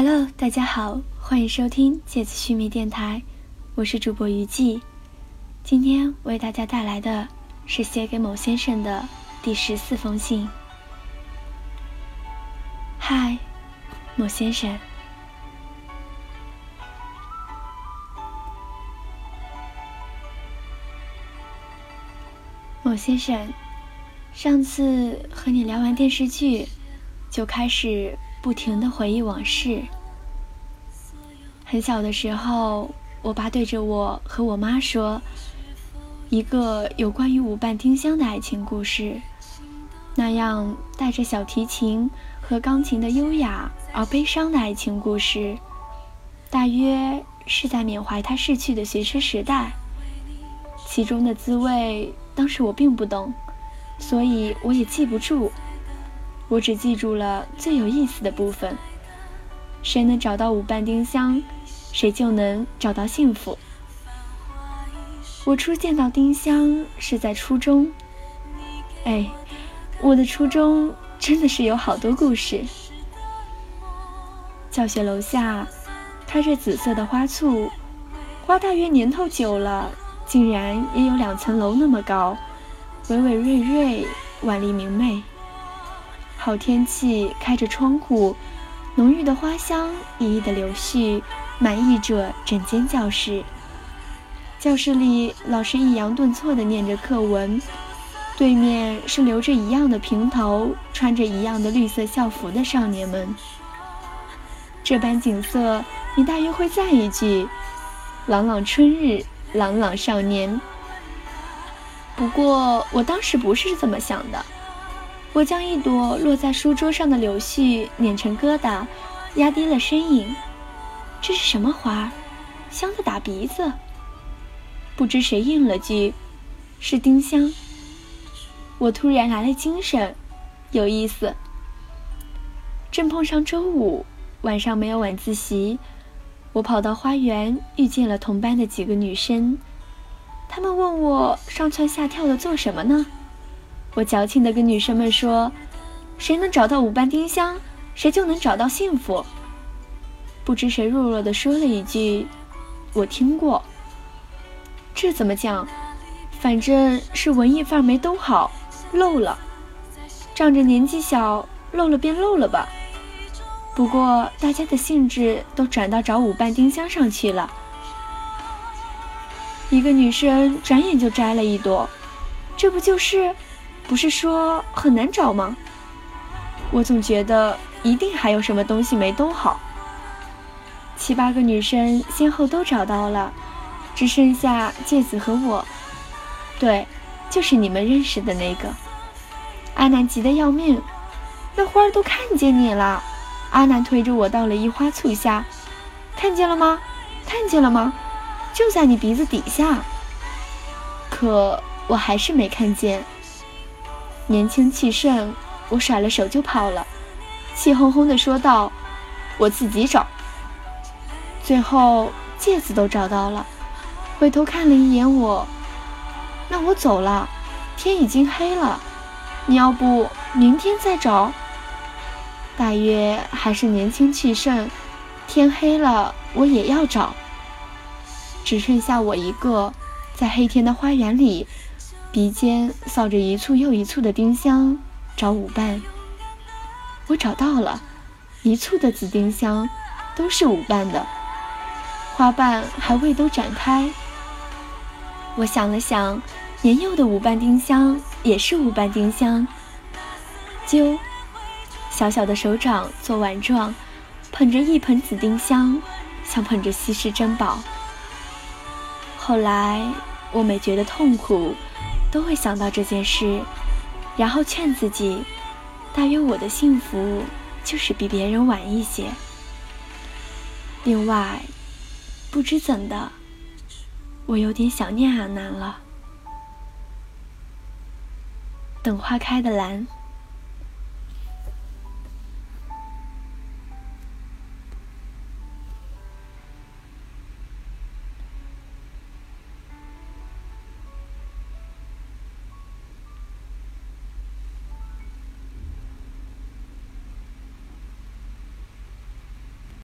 Hello，大家好，欢迎收听芥子须弥电台，我是主播于季。今天为大家带来的是写给某先生的第十四封信。嗨，某先生，某先生，上次和你聊完电视剧，就开始不停的回忆往事。很小的时候，我爸对着我和我妈说。一个有关于舞伴丁香的爱情故事，那样带着小提琴和钢琴的优雅而悲伤的爱情故事，大约是在缅怀他逝去的学生时代。其中的滋味，当时我并不懂，所以我也记不住。我只记住了最有意思的部分：谁能找到五瓣丁香，谁就能找到幸福。我初见到丁香是在初中，哎，我的初中真的是有好多故事。教学楼下开着紫色的花簇，花大约年头久了，竟然也有两层楼那么高，巍巍瑞瑞，万丽明媚。好天气，开着窗户，浓郁的花香熠熠的柳絮，满溢着整间教室。教室里，老师抑扬顿挫地念着课文，对面是留着一样的平头、穿着一样的绿色校服的少年们。这般景色，你大约会赞一句：“朗朗春日，朗朗少年。”不过，我当时不是这么想的。我将一朵落在书桌上的柳絮碾成疙瘩，压低了身影：“这是什么花？香的打鼻子。”不知谁应了句：“是丁香。”我突然来了精神，有意思。正碰上周五晚上没有晚自习，我跑到花园遇见了同班的几个女生，她们问我上蹿下跳的做什么呢？我矫情的跟女生们说：“谁能找到五瓣丁香，谁就能找到幸福。”不知谁弱弱的说了一句：“我听过。”这怎么讲？反正是文艺范儿没兜好，漏了。仗着年纪小，漏了便漏了吧。不过大家的兴致都转到找五瓣丁香上去了。一个女生转眼就摘了一朵，这不就是？不是说很难找吗？我总觉得一定还有什么东西没兜好。七八个女生先后都找到了。只剩下芥子和我，对，就是你们认识的那个。阿南急得要命，那花儿都看见你了。阿南推着我到了一花簇下，看见了吗？看见了吗？就在你鼻子底下。可我还是没看见。年轻气盛，我甩了手就跑了，气哄哄地说道：“我自己找。”最后戒指都找到了。回头看了一眼我，那我走了，天已经黑了。你要不明天再找？大约还是年轻气盛，天黑了我也要找。只剩下我一个，在黑天的花园里，鼻尖扫着一簇又一簇的丁香，找舞伴。我找到了，一簇的紫丁香，都是舞伴的，花瓣还未都展开。我想了想，年幼的五瓣丁香也是五瓣丁香。揪，小小的手掌做碗状，捧着一盆紫丁香，像捧着稀世珍宝。后来我每觉得痛苦，都会想到这件事，然后劝自己，大约我的幸福就是比别人晚一些。另外，不知怎的。我有点想念阿南了。等花开的蓝。